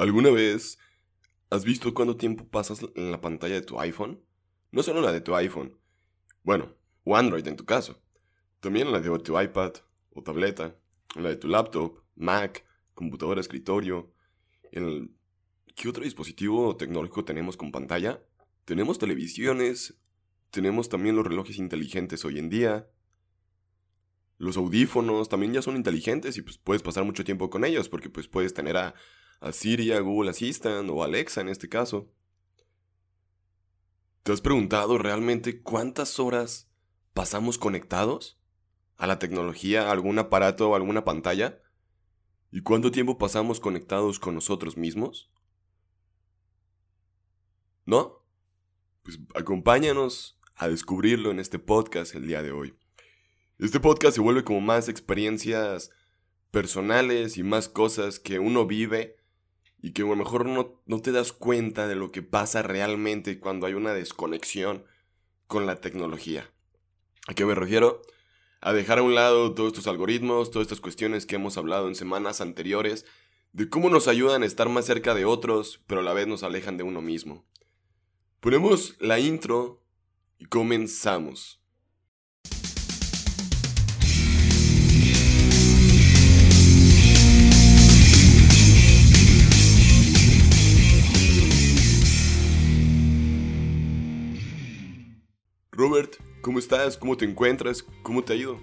¿Alguna vez has visto cuánto tiempo pasas en la pantalla de tu iPhone? No solo la de tu iPhone. Bueno, o Android en tu caso. También la de tu iPad o tableta, la de tu laptop, Mac, computadora, escritorio. El... ¿Qué otro dispositivo tecnológico tenemos con pantalla? Tenemos televisiones, tenemos también los relojes inteligentes hoy en día. Los audífonos también ya son inteligentes y pues puedes pasar mucho tiempo con ellos porque pues puedes tener a a Siri, a Google Assistant o Alexa en este caso. ¿Te has preguntado realmente cuántas horas pasamos conectados a la tecnología, a algún aparato o alguna pantalla? ¿Y cuánto tiempo pasamos conectados con nosotros mismos? ¿No? Pues acompáñanos a descubrirlo en este podcast el día de hoy. Este podcast se vuelve como más experiencias personales y más cosas que uno vive y que a lo mejor no, no te das cuenta de lo que pasa realmente cuando hay una desconexión con la tecnología. ¿A qué me refiero? A dejar a un lado todos estos algoritmos, todas estas cuestiones que hemos hablado en semanas anteriores, de cómo nos ayudan a estar más cerca de otros, pero a la vez nos alejan de uno mismo. Ponemos la intro y comenzamos. ¿Cómo estás? ¿Cómo te encuentras? ¿Cómo te ha ido?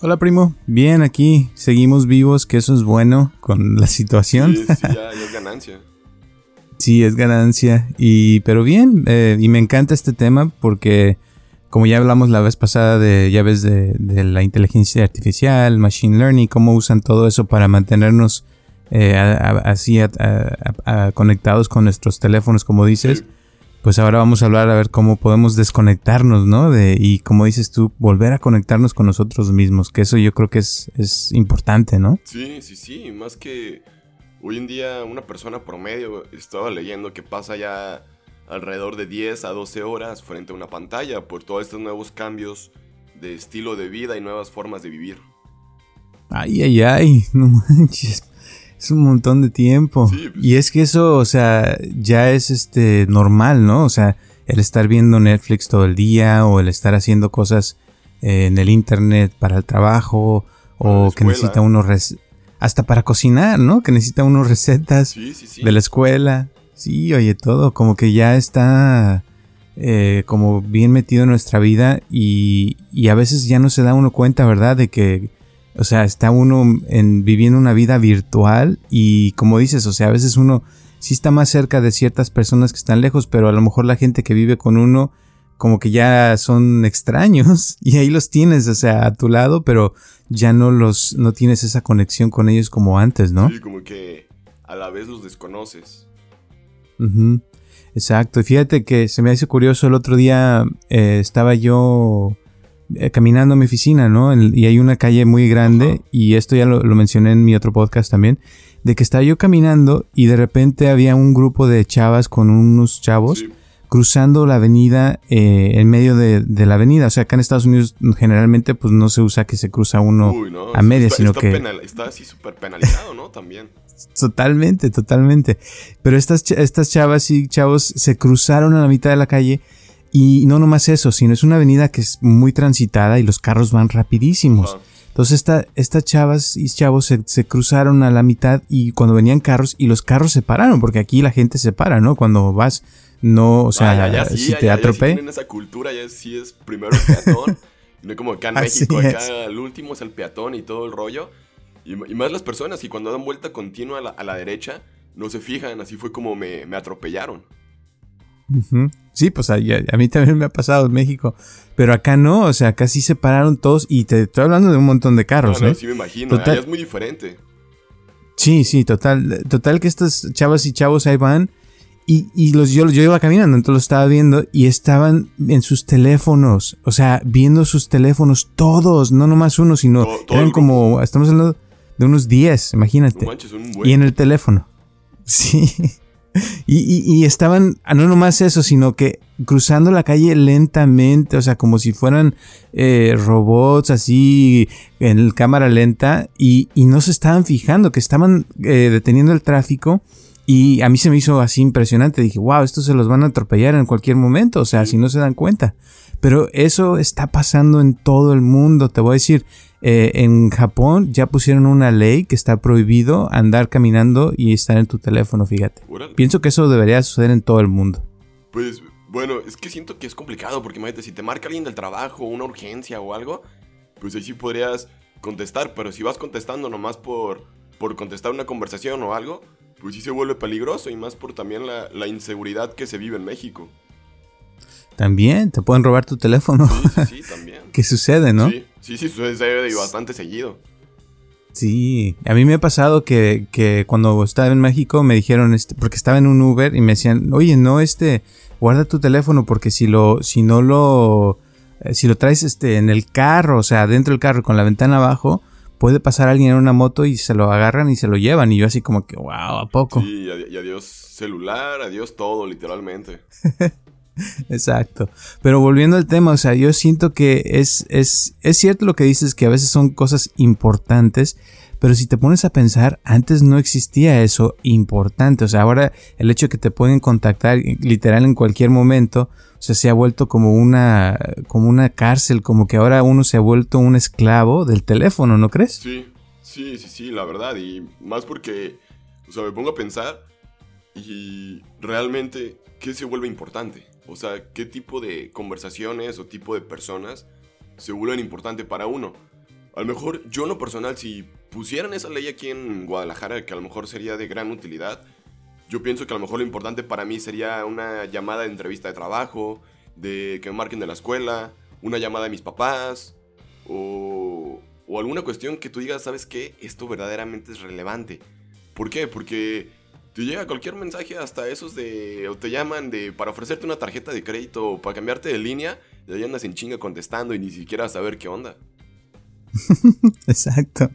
Hola primo, bien aquí, seguimos vivos, que eso es bueno con la situación. Sí, sí ya, es ganancia. sí, es ganancia, y pero bien, eh, y me encanta este tema porque como ya hablamos la vez pasada de llaves de, de la inteligencia artificial, machine learning, cómo usan todo eso para mantenernos eh, así conectados con nuestros teléfonos, como dices pues ahora vamos a hablar a ver cómo podemos desconectarnos, ¿no? De, y como dices tú, volver a conectarnos con nosotros mismos, que eso yo creo que es, es importante, ¿no? Sí, sí, sí, más que hoy en día una persona promedio, estaba leyendo que pasa ya alrededor de 10 a 12 horas frente a una pantalla por todos estos nuevos cambios de estilo de vida y nuevas formas de vivir. Ay, ay, ay, no manches. Es un montón de tiempo. Pues. Y es que eso, o sea, ya es este normal, ¿no? O sea, el estar viendo Netflix todo el día o el estar haciendo cosas eh, en el internet para el trabajo o que necesita uno hasta para cocinar, ¿no? Que necesita unos recetas de la escuela. Sí, oye, todo como que ya está eh, como bien metido en nuestra vida y, y a veces ya no se da uno cuenta, ¿verdad? De que o sea, está uno en, viviendo una vida virtual y como dices, o sea, a veces uno sí está más cerca de ciertas personas que están lejos, pero a lo mejor la gente que vive con uno como que ya son extraños y ahí los tienes, o sea, a tu lado, pero ya no los, no tienes esa conexión con ellos como antes, ¿no? Sí, como que a la vez los desconoces. Exacto, y fíjate que se me hace curioso, el otro día eh, estaba yo eh, caminando a mi oficina, ¿no? y hay una calle muy grande, y esto ya lo, mencioné en mi otro podcast también, de que estaba yo caminando y de repente había un grupo de chavas con unos chavos. cruzando la avenida eh, en medio de, la avenida. O sea, acá en Estados Unidos generalmente pues no se usa que se cruza uno a media, sino que... está así súper penalizado, ¿no? También. Totalmente, totalmente. Pero estas, estas chavas y chavos se cruzaron a la mitad de la calle y no nomás eso, sino es una avenida que es muy transitada y los carros van rapidísimos. Entonces esta, estas chavas y chavos se, cruzaron a la mitad y cuando venían carros y los carros se pararon, porque aquí la gente se para, ¿no? Cuando vas, no, o sea, si te atropé. esa cultura, ya sí es primero el peatón, no como acá en México, acá el último es el peatón y todo el rollo. Y, más las personas y cuando dan vuelta continua a la, derecha, no se fijan, así fue como me, me atropellaron. Sí, pues a, mí también me ha pasado en México. Pero acá no, o sea, acá sí se pararon todos y te estoy hablando de un montón de carros. No, no, ¿eh? sí me imagino, total, es muy diferente. Sí, sí, total. Total que estas chavas y chavos ahí van y, y los, yo, yo iba caminando, entonces los estaba viendo y estaban en sus teléfonos, o sea, viendo sus teléfonos todos, no nomás uno, sino eran como, estamos hablando de unos 10, imagínate. y en el teléfono. Sí. y, estaban, ah, no nomás eso, sino que cruzando la calle lentamente, o sea, como si fueran eh, robots así en cámara lenta y, no se estaban fijando, que estaban eh, deteniendo el tráfico. Y a mí se me hizo así impresionante. Dije, wow, estos se los van a atropellar en cualquier momento, o sea, si no se dan cuenta. Pero eso está pasando en todo el mundo. Te voy a decir, eh, en Japón ya pusieron una ley que está prohibido andar caminando y estar en tu teléfono, fíjate. Pienso que eso debería suceder en todo el mundo. Pues bueno, es que siento que es complicado porque imagínate, si te marca alguien del trabajo, una urgencia o algo, pues ahí sí podrías contestar, pero si vas contestando nomás por, por contestar una conversación o algo, pues sí se vuelve peligroso y más por también la, la inseguridad que se vive en México. También, te pueden robar tu teléfono. Sí, sí, sí también. ¿Qué sucede, no? Sí, sí, sí, sucede bastante seguido. Sí, a mí me ha pasado que, que, cuando estaba en México me dijeron, este, porque estaba en un Uber y me decían, oye, no, este, guarda tu teléfono porque si lo, si no lo, eh, si lo traes este, en el carro, o sea, dentro del carro con la ventana abajo, puede pasar alguien en una moto y se lo agarran y se lo llevan. Y yo así como que, wow, ¿a poco? Sí, y adiós celular, adiós todo, literalmente. Exacto. Pero volviendo al tema, o sea, yo siento que es, es, es cierto lo que dices, que a veces son cosas importantes, pero si te pones a pensar, antes no existía eso importante. O sea, ahora el hecho de que te pueden contactar literal en cualquier momento, o sea, se ha vuelto como una, como una cárcel, como que ahora uno se ha vuelto un esclavo del teléfono, ¿no crees? Sí, sí, sí, sí, la verdad. Y más porque, o sea, me pongo a pensar y realmente, ¿qué se vuelve importante? O sea, ¿qué tipo de conversaciones o tipo de personas se vuelven importante para uno? A lo mejor yo en lo personal, si pusieran esa ley aquí en Guadalajara, que a lo mejor sería de gran utilidad, yo pienso que a lo mejor lo importante para mí sería una llamada de entrevista de trabajo, de que me marquen de la escuela, una llamada de mis papás, o, o alguna cuestión que tú digas, ¿sabes qué? Esto verdaderamente es relevante. ¿Por qué? Porque te llega cualquier mensaje, hasta esos de. o te llaman de. para ofrecerte una tarjeta de crédito o para cambiarte de línea, y ahí andas en chinga contestando y ni siquiera saber qué onda. Exacto.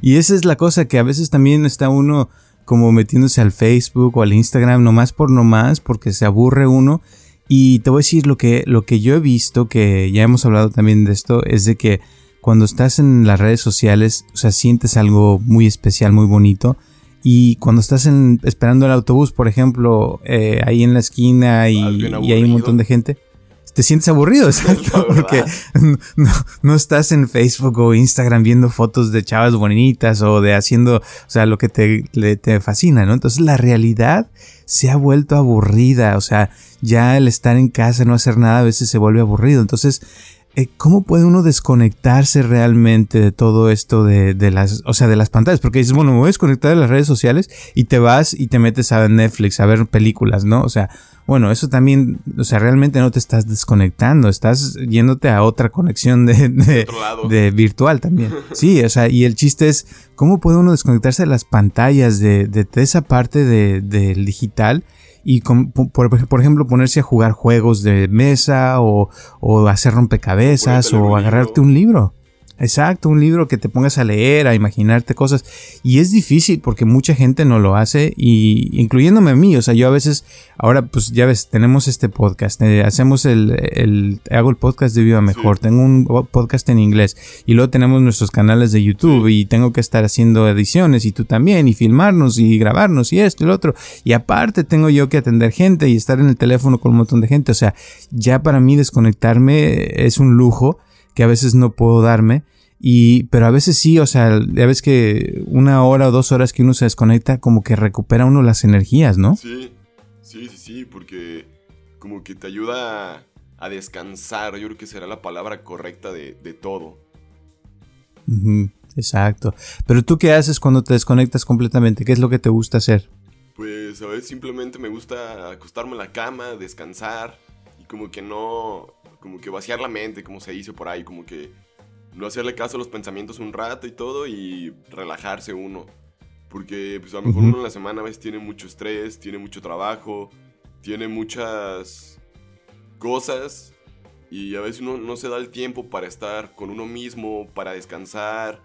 Y esa es la cosa que a veces también está uno como metiéndose al Facebook o al Instagram nomás por nomás porque se aburre uno. Y te voy a decir lo que, lo que yo he visto, que ya hemos hablado también de esto, es de que cuando estás en las redes sociales, o sea, sientes algo muy especial, muy bonito y cuando estás en, esperando el autobús, por ejemplo, eh, ahí en la esquina y, hay un montón de gente, te sientes aburrido, exacto, porque no, estás en Facebook o Instagram viendo fotos de chavas bonitas o de haciendo, o sea, lo que te, te fascina, ¿no? Entonces la realidad se ha vuelto aburrida, o sea, ya el estar en casa, no hacer nada, a veces se vuelve aburrido. Entonces, ¿cómo puede uno desconectarse realmente de todo esto de, las, o sea, de las pantallas? Porque dices, bueno, me voy a desconectar de las redes sociales y te vas y te metes a Netflix a ver películas, ¿no? O sea, bueno, eso también, o sea, realmente no te estás desconectando, estás yéndote a otra conexión de, de, virtual también. Sí, o sea, y el chiste es, ¿cómo puede uno desconectarse de las pantallas, de, de esa parte del digital? Y por, ejemplo ponerse a jugar juegos de mesa o, o hacer rompecabezas o agarrarte un libro. Exacto, un libro que te pongas a leer, a imaginarte cosas. Y es difícil porque mucha gente no lo hace, y incluyéndome a mí. O sea, yo a veces, ahora pues ya ves, tenemos este podcast, eh, hacemos el, el, hago el podcast de Viva Mejor, tengo un podcast en inglés, y luego tenemos nuestros canales de YouTube, y tengo que estar haciendo ediciones, y tú también, y filmarnos, y grabarnos, y esto y lo otro. Y aparte tengo yo que atender gente y estar en el teléfono con un montón de gente. O sea, ya para mí desconectarme es un lujo que a veces no puedo darme y, pero a veces sí, o sea, ya ves que una hora o dos horas que uno se desconecta, como que recupera uno las energías, ¿no? Sí, sí, sí, sí, porque como que te ayuda a descansar, yo creo que será la palabra correcta de, todo. exacto. Pero tú qué haces cuando te desconectas completamente? ¿Qué es lo que te gusta hacer? Pues a veces simplemente me gusta acostarme en la cama, descansar y como que no, como que vaciar la mente, como se dice por ahí, como que no hacerle caso a los pensamientos un rato y todo y relajarse uno. Porque pues a lo mejor uno en la semana a veces tiene mucho estrés, tiene mucho trabajo, tiene muchas cosas y a veces uno no se da el tiempo para estar con uno mismo, para descansar,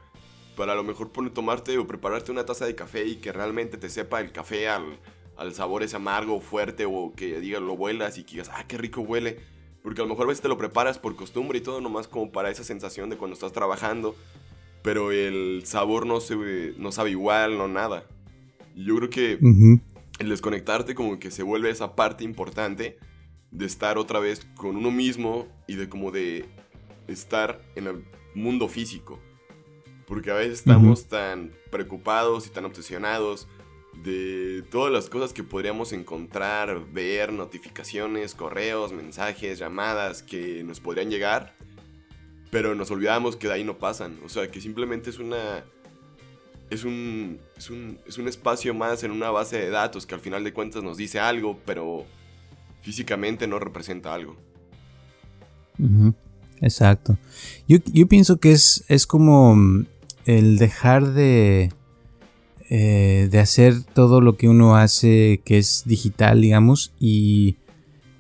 para a lo mejor tomarte o prepararte una taza de café y que realmente te sepa el café al, al sabor ese amargo, fuerte, o que digas, lo vuelas y que digas, ah, qué rico huele. Porque a lo mejor a veces te lo preparas por costumbre y todo, nomás como para esa sensación de cuando estás trabajando. Pero el sabor no, se, no sabe igual, no nada. Y yo creo que el desconectarte como que se vuelve esa parte importante de estar otra vez con uno mismo y de como de estar en el mundo físico. Porque a veces estamos tan preocupados y tan obsesionados de todas las cosas que podríamos encontrar, ver, notificaciones, correos, mensajes, llamadas que nos podrían llegar, pero nos olvidamos que de ahí no pasan. O sea, que simplemente es una... Es un, es un, es un espacio más en una base de datos que al final de cuentas nos dice algo, pero físicamente no representa algo. Exacto. Yo, yo, pienso que es, es como el dejar de, eh, de hacer todo lo que uno hace que es digital, digamos, y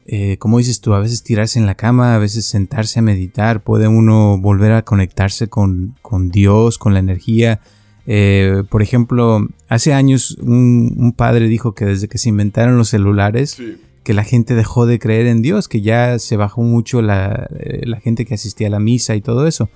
eh, como dices tú, a veces tirarse en la cama, a veces sentarse a meditar, puede uno volver a conectarse con, Dios, con la energía. Eh, por ejemplo, hace años un, padre dijo que desde que se inventaron los celulares, que la gente dejó de creer en Dios, que ya se bajó mucho la, gente que asistía a la misa y todo eso.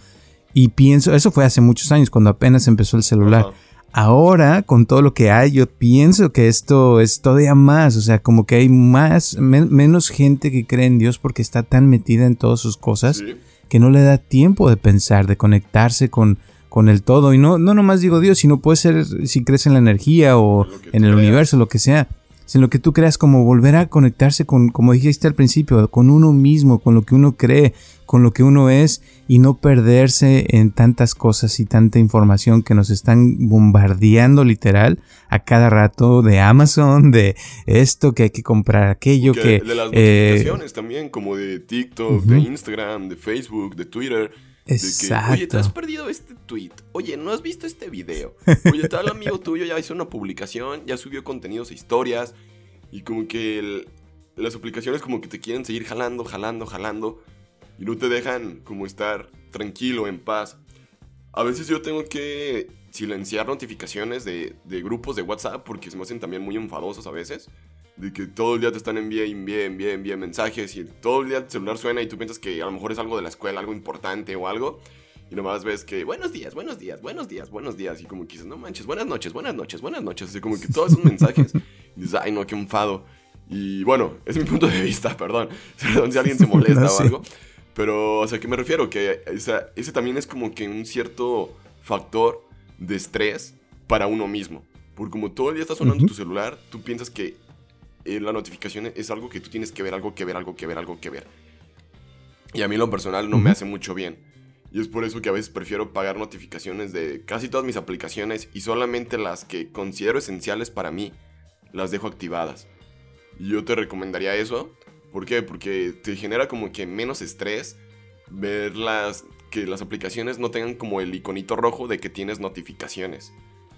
Y pienso, eso fue hace muchos años, cuando apenas empezó el celular. Ahora, con todo lo que hay, yo pienso que esto es todavía más, o sea, como que hay más, menos gente que cree en Dios porque está tan metida en todas sus cosas que no le da tiempo de pensar, de conectarse con, con el todo. Y no, no nomás digo Dios, sino puede ser si crees en la energía o en el universo, lo que sea sino que tú creas como volver a conectarse con, como dijiste al principio, con uno mismo, con lo que uno cree, con lo que uno es y no perderse en tantas cosas y tanta información que nos están bombardeando literal a cada rato de Amazon, de esto que hay que comprar, aquello que... de las eh, notificaciones también, como de TikTok, de Instagram, de Facebook, de Twitter Exacto. Oye, te has perdido este tweet. Oye, ¿no has visto este video? Oye, tal amigo tuyo ya hizo una publicación, ya subió contenidos e historias. Y como que las aplicaciones como que te quieren seguir jalando, jalando, jalando. Y no te dejan como estar tranquilo, en paz. A veces yo tengo que silenciar notificaciones de, de grupos de WhatsApp porque se me hacen también muy enfadosos a veces de que todo el día te están enviando, envíe, envíe, envíe mensajes y todo el día el celular suena y tú piensas que a lo mejor es algo de la escuela, algo importante o algo. Y nomás ves que buenos días, buenos días, buenos días, buenos días. Y como que dices, no manches, buenas noches, buenas noches, buenas noches. Así como que todos esos mensajes. Y dices, ay no, qué enfado. Y bueno, es mi punto de vista, perdón. Perdón si alguien se molesta o algo. Pero, o sea, ¿qué me refiero? Que ese también es como que un cierto factor de estrés para uno mismo. Porque como todo el día está sonando tu celular, tú piensas que eh, la notificación es algo que tú tienes que ver, algo que ver, algo que ver, algo que ver. Y a mí lo personal no me hace mucho bien. Y es por eso que a veces prefiero pagar notificaciones de casi todas mis aplicaciones y solamente las que considero esenciales para mí las dejo activadas. Y yo te recomendaría eso. ¿Por qué? Porque te genera como que menos estrés ver las, que las aplicaciones no tengan como el iconito rojo de que tienes notificaciones.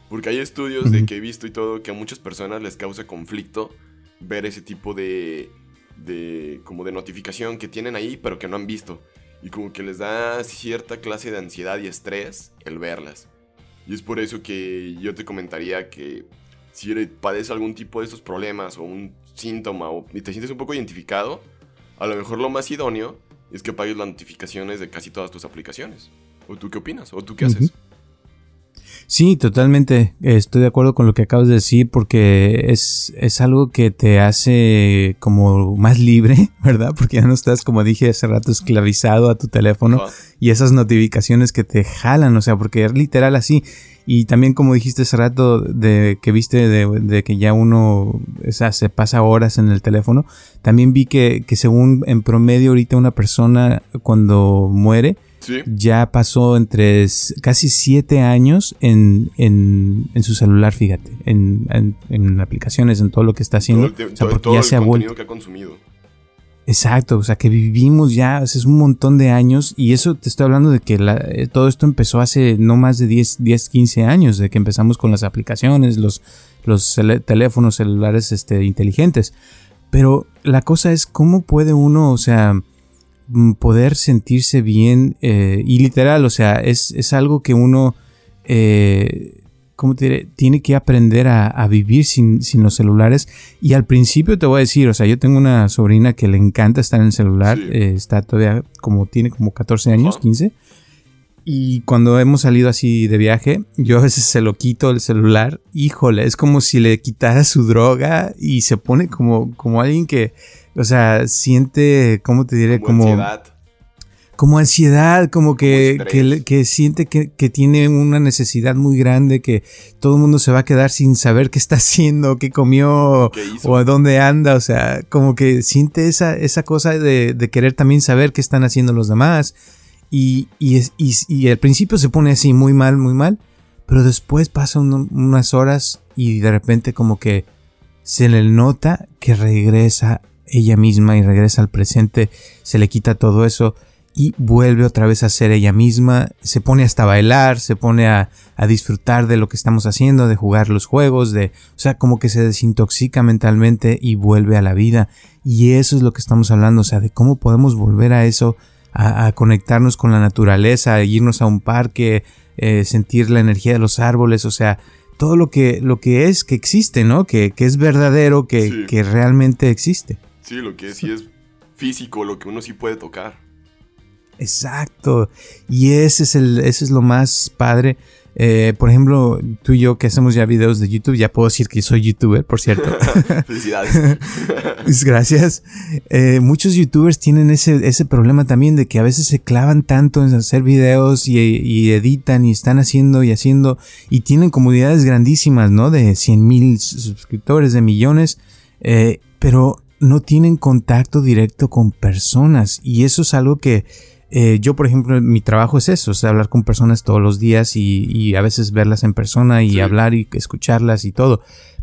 Porque hay estudios de que he visto y todo que a muchas personas les causa conflicto ver ese tipo de, de, como de notificación que tienen ahí, pero que no han visto. Y como que les da cierta clase de ansiedad y estrés el verlas. Y es por eso que yo te comentaría que si padeces algún tipo de estos problemas o un síntoma o te sientes un poco identificado, a lo mejor lo más idóneo es que apagues las notificaciones de casi todas tus aplicaciones. ¿O tú qué opinas? ¿O tú qué haces? Sí, totalmente. Estoy de acuerdo con lo que acabas de decir porque es, es algo que te hace como más libre, ¿verdad? Porque ya no estás, como dije hace rato, esclavizado a tu teléfono y esas notificaciones que te jalan, o sea, porque es literal así. Y también como dijiste hace rato de que viste de, que ya uno o sea, se pasa horas en el teléfono, también vi que, que según en promedio ahorita una persona cuando muere, ya pasó entre casi siete años en, su celular, fíjate, en, aplicaciones, en todo lo que está haciendo. Todo ya se ha vuelto. que ha consumido. Exacto, o sea que vivimos ya, es un montón de años y eso te estoy hablando de que eh, todo esto empezó hace no más de 10, 10, 15 años, de que empezamos con las aplicaciones, los, los teléfonos celulares este, inteligentes. Pero la cosa es cómo puede uno, o sea, poder sentirse bien eh, y literal, o sea, es, algo que uno, eh, ¿cómo te diré? Tiene que aprender a, vivir sin, los celulares. Y al principio te voy a decir, o sea, yo tengo una sobrina que le encanta estar en el celular, eh, está todavía como, tiene como 14 años, 15. Y cuando hemos salido así de viaje, yo a veces se lo quito el celular. Híjole, es como si le quitara su droga y se pone como, como alguien que, o sea, siente, ¿cómo te diré? Como, ansiedad. Como ansiedad, como que, que, siente que, tiene una necesidad muy grande, que todo el mundo se va a quedar sin saber qué está haciendo, qué comió o a dónde anda. O sea, como que siente esa, esa cosa de, de querer también saber qué están haciendo los demás y, y, al principio se pone así muy mal, muy mal. Pero después pasan unas horas y de repente como que se le nota que regresa ella misma y regresa al presente. Se le quita todo eso y vuelve otra vez a ser ella misma. Se pone hasta a bailar, se pone a, a disfrutar de lo que estamos haciendo, de jugar los juegos, de... O sea, como que se desintoxica mentalmente y vuelve a la vida. Y eso es lo que estamos hablando, o sea, de cómo podemos volver a eso a, conectarnos con la naturaleza, a irnos a un parque, eh, sentir la energía de los árboles, o sea, todo lo que, lo que es, que existe, ¿no? Que, es verdadero, que, que, realmente existe. Sí, lo que sí es físico, lo que uno sí puede tocar. Exacto. Y ese es, el, ese es lo más padre eh, por ejemplo, tú y yo que hacemos ya videos de YouTube, ya puedo decir que soy youtuber, por cierto. Felicidades. Gracias. Eh, muchos youtubers tienen ese, ese problema también de que a veces se clavan tanto en hacer videos y, editan y están haciendo y haciendo y tienen comunidades grandísimas, ¿no? De 100 mil suscriptores, de millones, eh, pero no tienen contacto directo con personas. Y eso es algo que eh, yo, por ejemplo, mi trabajo es eso, es hablar con personas todos los días y, a veces verlas en persona y hablar y escucharlas y todo.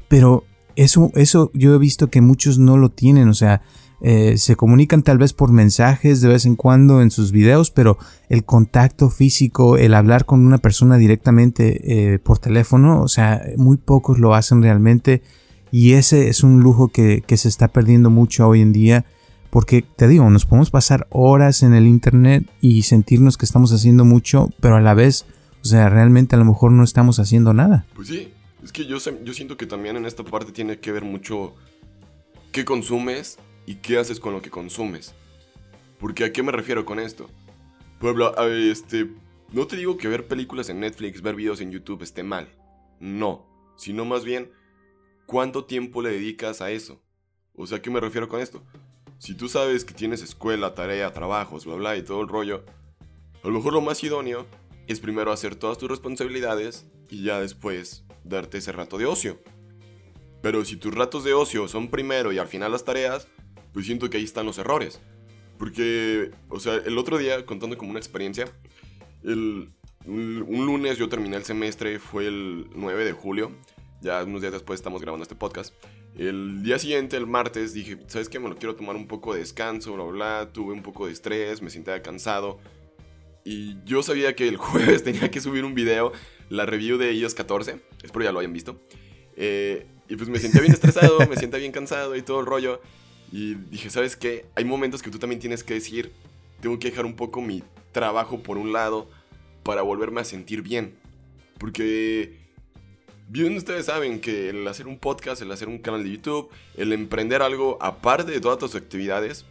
Pero eso, eso yo he visto que muchos no lo tienen, o sea, eh, se comunican tal vez por mensajes de vez en cuando en sus videos, pero el contacto físico, el hablar con una persona directamente eh, por teléfono, o sea, muy pocos lo hacen realmente y ese es un lujo que, que se está perdiendo mucho hoy en día porque te digo, nos podemos pasar horas en el internet y sentirnos que estamos haciendo mucho, pero a la vez, o sea, realmente a lo mejor no estamos haciendo nada. Pues sí, es que yo, yo siento que también en esta parte tiene que ver mucho qué consumes y qué haces con lo que consumes. Porque a qué me refiero con esto. Pueblo, este, no te digo que ver películas en Netflix, ver videos en YouTube esté mal. No, sino más bien cuánto tiempo le dedicas a eso. O sea, ¿a qué me refiero con esto? Si tú sabes que tienes escuela, tarea, trabajos, bla bla y todo el rollo, a lo mejor lo más idóneo es primero hacer todas tus responsabilidades y ya después darte ese rato de ocio. Pero si tus ratos de ocio son primero y al final las tareas, pues siento que ahí están los errores. Porque, o sea, el otro día, contando como una experiencia, el, un lunes yo terminé el semestre, fue el 9 de julio, ya unos días después estamos grabando este podcast. El día siguiente, el martes, dije, ¿sabes qué? Me lo quiero tomar un poco de descanso, bla, bla, tuve un poco de estrés, me sentía cansado. Y yo sabía que el jueves tenía que subir un video, la review de iOS 14, espero ya lo hayan visto. Eh, y pues me sentía bien estresado, me sentía bien cansado y todo el rollo. Y dije, ¿sabes qué? Hay momentos que tú también tienes que decir, tengo que dejar un poco mi trabajo por un lado para volverme a sentir bien. Porque Bien, ustedes saben que el hacer un podcast, el hacer un canal de YouTube, el emprender algo aparte de todas tus actividades,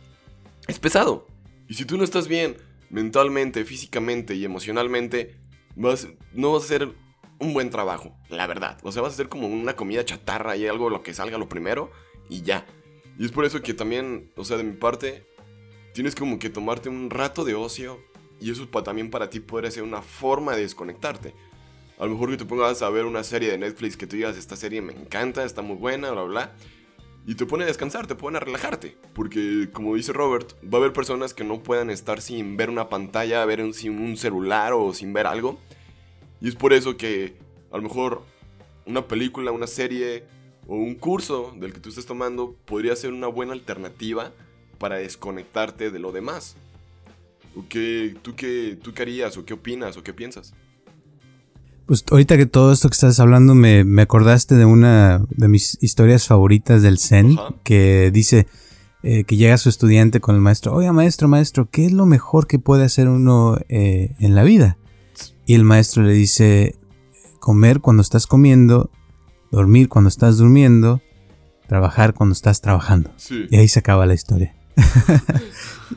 es pesado. Y si tú no estás bien mentalmente, físicamente y emocionalmente, vas, no vas a hacer un buen trabajo, la verdad. O sea, vas a hacer como una comida chatarra y algo lo que salga lo primero y ya. Y es por eso que también, o sea, de mi parte, tienes como que tomarte un rato de ocio y eso también para ti puede ser una forma de desconectarte. A lo mejor que te pongas a ver una serie de Netflix que tú digas, esta serie me encanta, está muy buena, bla, bla. Y te pone a descansar, te pone a relajarte. Porque, como dice Robert, va a haber personas que no puedan estar sin ver una pantalla, ver un, sin un celular o sin ver algo. Y es por eso que a lo mejor una película, una serie o un curso del que tú estés tomando podría ser una buena alternativa para desconectarte de lo demás. ¿O qué, tú, qué, ¿Tú qué harías? ¿O qué opinas? ¿O qué piensas? Pues ahorita que todo esto que estás hablando me, me acordaste de una de mis historias favoritas del Zen, que dice eh, que llega su estudiante con el maestro, oye maestro, maestro, ¿qué es lo mejor que puede hacer uno eh, en la vida? Y el maestro le dice, comer cuando estás comiendo, dormir cuando estás durmiendo, trabajar cuando estás trabajando. Y ahí se acaba la historia.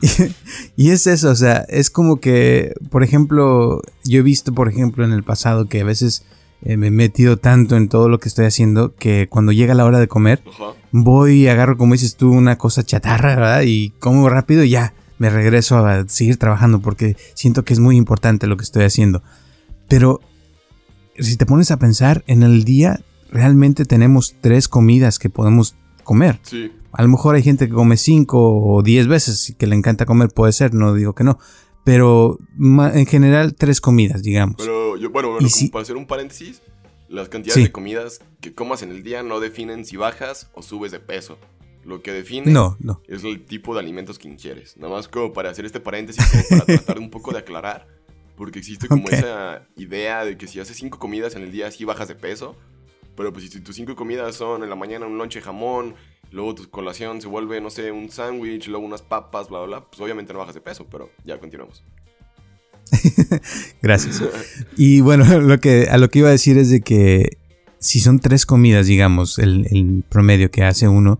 y, es eso, o sea, es como que, por ejemplo, yo he visto, por ejemplo, en el pasado que a veces eh, me he metido tanto en todo lo que estoy haciendo que cuando llega la hora de comer, voy y agarro, como dices tú, una cosa chatarra, ¿verdad? Y como rápido y ya me regreso a seguir trabajando porque siento que es muy importante lo que estoy haciendo. Pero si te pones a pensar, en el día realmente tenemos tres comidas que podemos comer. Sí. A lo mejor hay gente que come cinco o diez veces y que le encanta comer, puede ser, no digo que no. Pero en general tres comidas, digamos. Pero yo, bueno, bueno como para hacer un paréntesis, las cantidades de comidas que comas en el día no definen si bajas o subes de peso. Lo que define no, no. es el tipo de alimentos que ingieres. Nada más como para hacer este paréntesis, como para tratar un poco de aclarar. Porque existe como esa idea de que si haces cinco comidas en el día, sí bajas de peso. Pero pues si tus cinco comidas son en la mañana un lonche de jamón, luego tu colación se vuelve, no sé, un sándwich, luego unas papas, bla, bla, bla, pues obviamente no bajas de peso, pero ya continuamos. Gracias. y bueno, lo que, a lo que iba a decir es de que si son tres comidas, digamos, el, promedio que hace uno,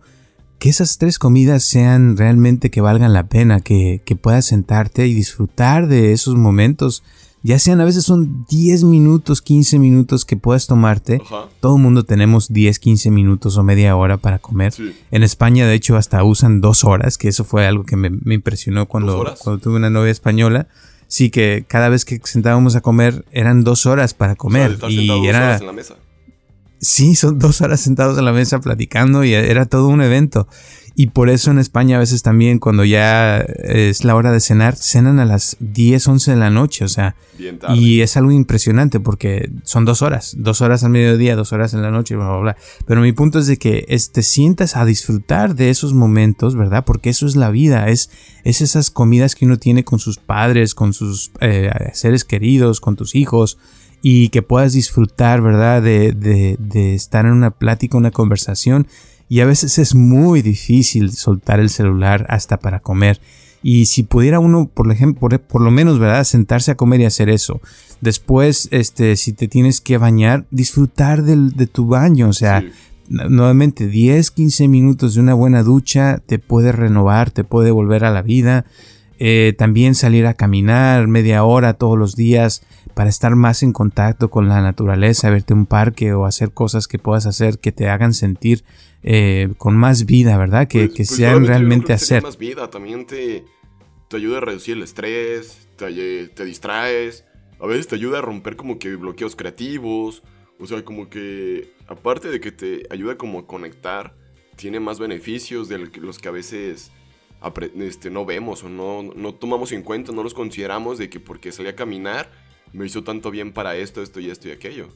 que esas tres comidas sean realmente que valgan la pena, que, que puedas sentarte y disfrutar de esos momentos ya sean a veces son 10 minutos, 15 minutos que puedas tomarte. Todo el mundo tenemos 10, 15 minutos o media hora para comer. En España, de hecho, hasta usan dos horas, que eso fue algo que me, impresionó cuando, cuando tuve una novia española. Sí, que cada vez que sentábamos a comer eran dos horas para comer. y era... en la mesa. Sí, son dos horas sentados en la mesa platicando y era todo un evento. Y por eso en España a veces también cuando ya es la hora de cenar, cenan a las 10, 11 de la noche, o sea, y es algo impresionante porque son dos horas, dos horas al mediodía, dos horas en la noche, bla, bla, bla. Pero mi punto es de que te sientas a disfrutar de esos momentos, ¿verdad? Porque eso es la vida, es, es esas comidas que uno tiene con sus padres, con sus eh, seres queridos, con tus hijos, y que puedas disfrutar, ¿verdad? De, de, de estar en una plática, una conversación y a veces es muy difícil soltar el celular hasta para comer. Y si pudiera uno, por ejemplo, por, lo menos, ¿verdad? Sentarse a comer y hacer eso. Después, este, si te tienes que bañar, disfrutar de tu baño. O sea, nuevamente 10, 15 minutos de una buena ducha te puede renovar, te puede volver a la vida. Eh, también salir a caminar media hora todos los días para estar más en contacto con la naturaleza, verte un parque o hacer cosas que puedas hacer que te hagan sentir eh, con más vida, ¿verdad? Que, pues, pues, sean realmente hacer. Más vida, también te, te ayuda a reducir el estrés, te, te distraes, a veces te ayuda a romper como que bloqueos creativos, o sea, como que aparte de que te ayuda como a conectar, tiene más beneficios de los que a veces este, no vemos o no, no tomamos en cuenta, no los consideramos de que porque salí a caminar me hizo tanto bien para esto, esto y esto y aquello.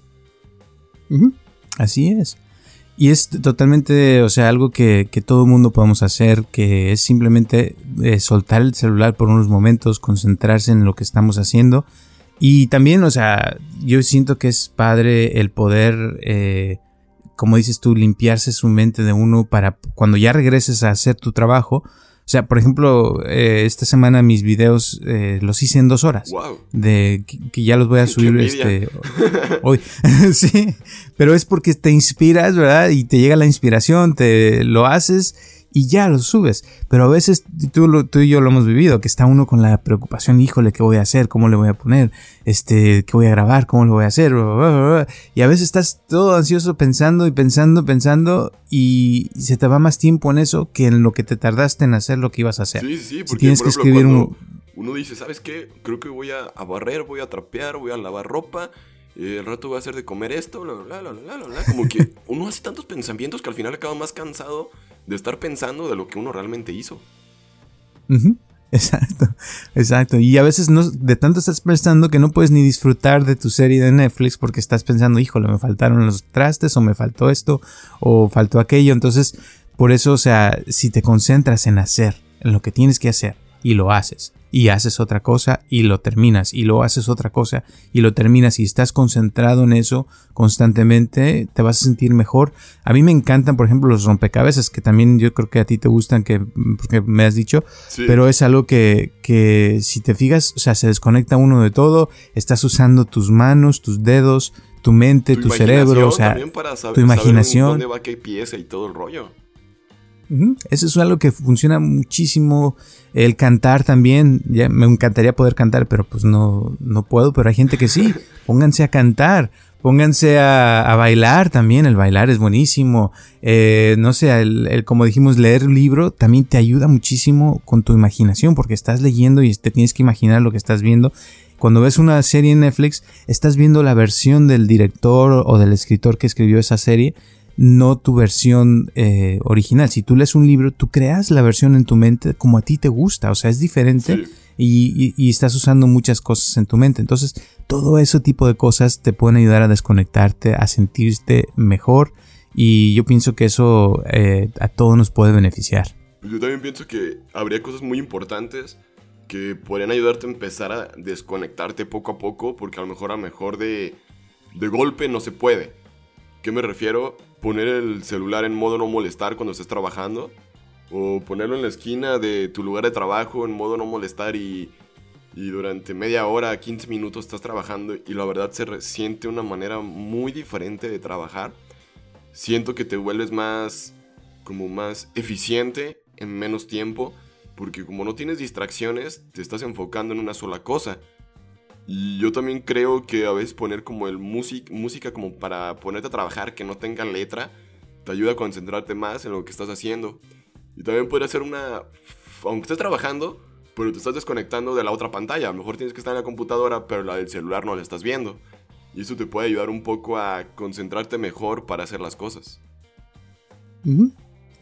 Así es. Y es totalmente, o sea, algo que, que todo mundo podemos hacer, que es simplemente eh, soltar el celular por unos momentos, concentrarse en lo que estamos haciendo. Y también, o sea, yo siento que es padre el poder, eh, como dices tú, limpiarse su mente de uno para cuando ya regreses a hacer tu trabajo, o sea, por ejemplo, eh, esta semana mis videos eh, los hice en dos horas. Wow. De que, ya los voy a subir este hoy. sí. Pero es porque te inspiras, ¿verdad? Y te llega la inspiración, te lo haces y ya lo subes. Pero a veces tú, tú y yo lo hemos vivido, que está uno con la preocupación, híjole, ¿qué voy a hacer? ¿Cómo le voy a poner? Este, ¿qué voy a grabar? ¿Cómo lo voy a hacer? Y a veces estás todo ansioso pensando y pensando, pensando y se te va más tiempo en eso que en lo que te tardaste en hacer lo que ibas a hacer. Sí, sí, porque tienes que escribir un... Uno dice, ¿sabes qué? Creo que voy a, barrer, voy a trapear, voy a lavar ropa. el rato voy a hacer de comer esto, bla, bla, bla, bla, bla, bla. Como que uno hace tantos pensamientos que al final acaba más cansado de estar pensando de lo que uno realmente hizo. Exacto, exacto. Y a veces no, de tanto estás pensando que no puedes ni disfrutar de tu serie de Netflix porque estás pensando, híjole, me faltaron los trastes o me faltó esto o faltó aquello. Entonces, por eso, o sea, si te concentras en hacer, en lo que tienes que hacer y lo haces, y haces otra cosa y lo terminas y lo haces otra cosa y lo terminas y estás concentrado en eso constantemente, te vas a sentir mejor. A mí me encantan, por ejemplo, los rompecabezas, que también yo creo que a ti te gustan, que porque me has dicho, pero es algo que, que si te fijas, o sea, se desconecta uno de todo, estás usando tus manos, tus dedos, tu mente, tu, cerebro, o sea, tu imaginación. dónde va qué pieza y todo el rollo. Eso es algo que funciona muchísimo. El cantar también, ya me encantaría poder cantar, pero pues no, no puedo, pero hay gente que sí. Pónganse a cantar, pónganse a, bailar también, el bailar es buenísimo. Eh, no sé, el, como dijimos, leer un libro también te ayuda muchísimo con tu imaginación, porque estás leyendo y te tienes que imaginar lo que estás viendo. Cuando ves una serie en Netflix, estás viendo la versión del director o del escritor que escribió esa serie no tu versión eh, original. Si tú lees un libro, tú creas la versión en tu mente como a ti te gusta, o sea, es diferente y, estás usando muchas cosas en tu mente. Entonces, todo ese tipo de cosas te pueden ayudar a desconectarte, a sentirte mejor y yo pienso que eso eh, a todos nos puede beneficiar. Pues yo también pienso que habría cosas muy importantes que podrían ayudarte a empezar a desconectarte poco a poco, porque a lo mejor a mejor de, de golpe no se puede. ¿Qué me refiero? Poner el celular en modo no molestar cuando estés trabajando. O ponerlo en la esquina de tu lugar de trabajo en modo no molestar y, durante media hora, 15 minutos estás trabajando y la verdad se siente una manera muy diferente de trabajar. Siento que te vuelves más, como más eficiente en menos tiempo porque como no tienes distracciones, te estás enfocando en una sola cosa. Yo también creo que a veces poner como el music, música como para ponerte a trabajar que no tenga letra, te ayuda a concentrarte más en lo que estás haciendo. Y también puede ser una... Aunque estés trabajando, pero te estás desconectando de la otra pantalla. A lo mejor tienes que estar en la computadora, pero la del celular no la estás viendo. Y eso te puede ayudar un poco a concentrarte mejor para hacer las cosas.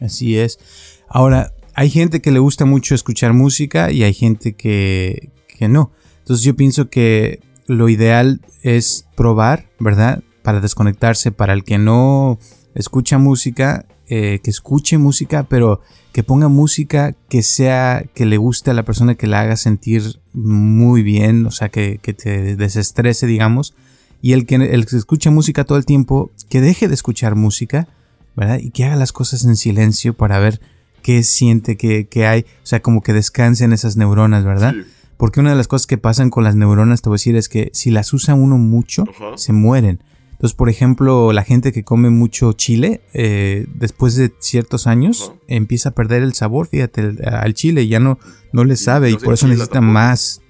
Así es. Ahora, hay gente que le gusta mucho escuchar música y hay gente que, que no. Entonces yo pienso que lo ideal es probar, ¿verdad? Para desconectarse, para el que no escucha música, eh, que escuche música, pero que ponga música que sea, que le guste a la persona, que la haga sentir muy bien, o sea, que, te desestrese, digamos. Y el que, el que escucha música todo el tiempo, que deje de escuchar música, ¿verdad? Y que haga las cosas en silencio para ver qué siente, qué, hay, o sea, como que descansen esas neuronas, ¿verdad? Porque una de las cosas que pasan con las neuronas, te voy a decir, es que si las usa uno mucho, se mueren. Entonces, por ejemplo, la gente que come mucho chile, eh, después de ciertos años, empieza a perder el sabor, fíjate, al chile, ya no, no le sabe y, por eso necesita más.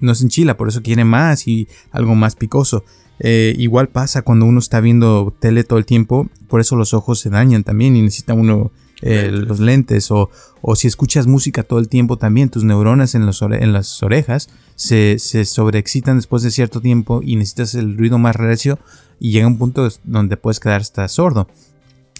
No se enchila, por eso quiere más y algo más picoso. Eh, igual pasa cuando uno está viendo tele todo el tiempo, por eso los ojos se dañan también y necesita uno eh, los lentes o, o, si escuchas música todo el tiempo también, tus neuronas en, los en las orejas se, se, sobreexcitan después de cierto tiempo y necesitas el ruido más recio y llega un punto donde puedes quedar hasta sordo.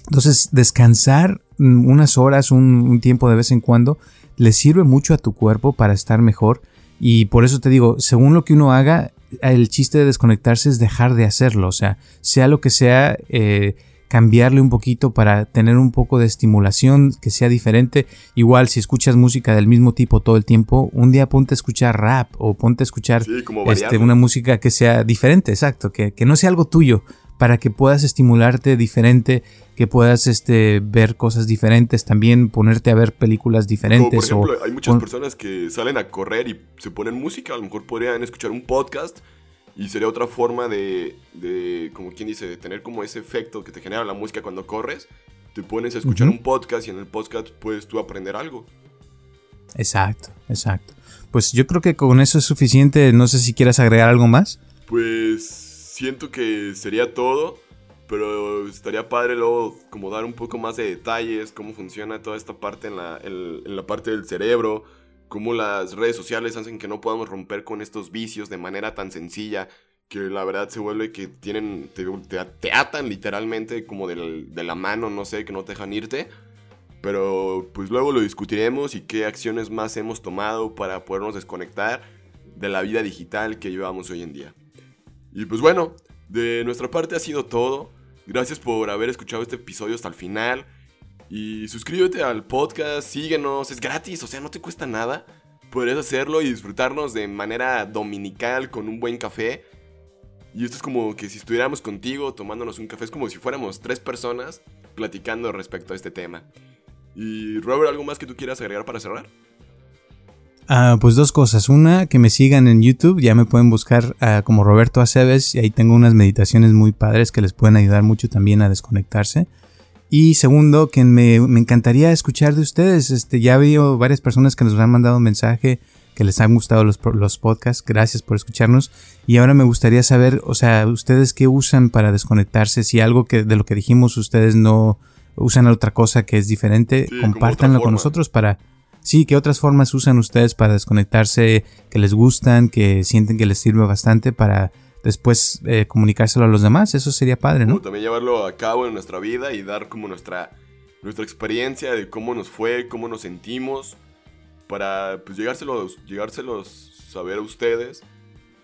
Entonces descansar unas horas, un, tiempo de vez en cuando, le sirve mucho a tu cuerpo para estar mejor y por eso te digo, según lo que uno haga, el chiste de desconectarse es dejar de hacerlo, o sea, sea lo que sea, eh, cambiarle un poquito para tener un poco de estimulación que sea diferente. Igual si escuchas música del mismo tipo todo el tiempo, un día ponte a escuchar rap o ponte a escuchar este, una música que sea diferente, exacto, que, no sea algo tuyo, para que puedas estimularte diferente, que puedas este, ver cosas diferentes, también ponerte a ver películas diferentes. por ejemplo, hay muchas personas que salen a correr y se ponen música, a lo mejor podrían escuchar un podcast y sería otra forma de, de, como quien dice, de tener como ese efecto que te genera la música cuando corres. Te pones a escuchar un podcast y en el podcast puedes tú aprender algo. Exacto, exacto. Pues yo creo que con eso es suficiente. No sé si quieras agregar algo más. Pues siento que sería todo. Pero estaría padre luego como dar un poco más de detalles, cómo funciona toda esta parte en la, en la parte del cerebro, cómo las redes sociales hacen que no podamos romper con estos vicios de manera tan sencilla que la verdad se vuelve que tienen, te, atan literalmente como de la mano, no sé, que no te dejan irte. Pero pues luego lo discutiremos y qué acciones más hemos tomado para podernos desconectar de la vida digital que llevamos hoy en día. Y pues bueno, de nuestra parte ha sido todo. Gracias por haber escuchado este episodio hasta el final. Y suscríbete al podcast, síguenos, es gratis, o sea, no te cuesta nada. Podrías hacerlo y disfrutarnos de manera dominical con un buen café. Y esto es como que si estuviéramos contigo tomándonos un café, es como si fuéramos tres personas platicando respecto a este tema. Y Robert, ¿algo más que tú quieras agregar para cerrar? Ah, pues dos cosas. Una, que me sigan en YouTube. Ya me pueden buscar ah, como Roberto Aceves. Y ahí tengo unas meditaciones muy padres que les pueden ayudar mucho también a desconectarse. Y segundo, que me, encantaría escuchar de ustedes. Este, ya habido varias personas que nos han mandado un mensaje que les han gustado los, los podcasts. Gracias por escucharnos. Y ahora me gustaría saber, o sea, ustedes qué usan para desconectarse. Si algo que de lo que dijimos ustedes no usan otra cosa que es diferente, compártanlo con nosotros para Sí, ¿qué otras formas usan ustedes para desconectarse que les gustan, que sienten que les sirve bastante para después eh, comunicárselo a los demás? Eso sería padre, ¿no? también llevarlo a cabo en nuestra vida y dar como nuestra, nuestra experiencia de cómo nos fue, cómo nos sentimos, para pues llegárselos, llegárselos saber a ustedes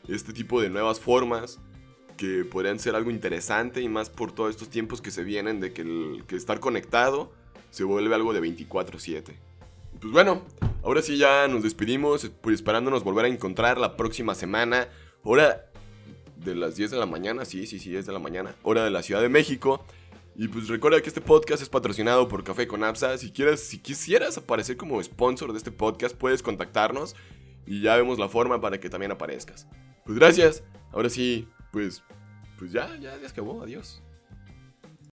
este tipo de nuevas formas que podrían ser algo interesante y más por todos estos tiempos que se vienen de que, el, que estar conectado se vuelve algo de 24/7. Pues bueno, ahora sí ya nos despedimos, pues esperándonos volver a encontrar la próxima semana. Hora de las 10 de la mañana, sí, sí, sí, 10 de la mañana. Hora de la Ciudad de México. Y pues recuerda que este podcast es patrocinado por Café con Apsa. Si, quieres, si quisieras aparecer como sponsor de este podcast, puedes contactarnos y ya vemos la forma para que también aparezcas. Pues gracias. Ahora sí, pues, pues ya, ya, ya acabó. Adiós.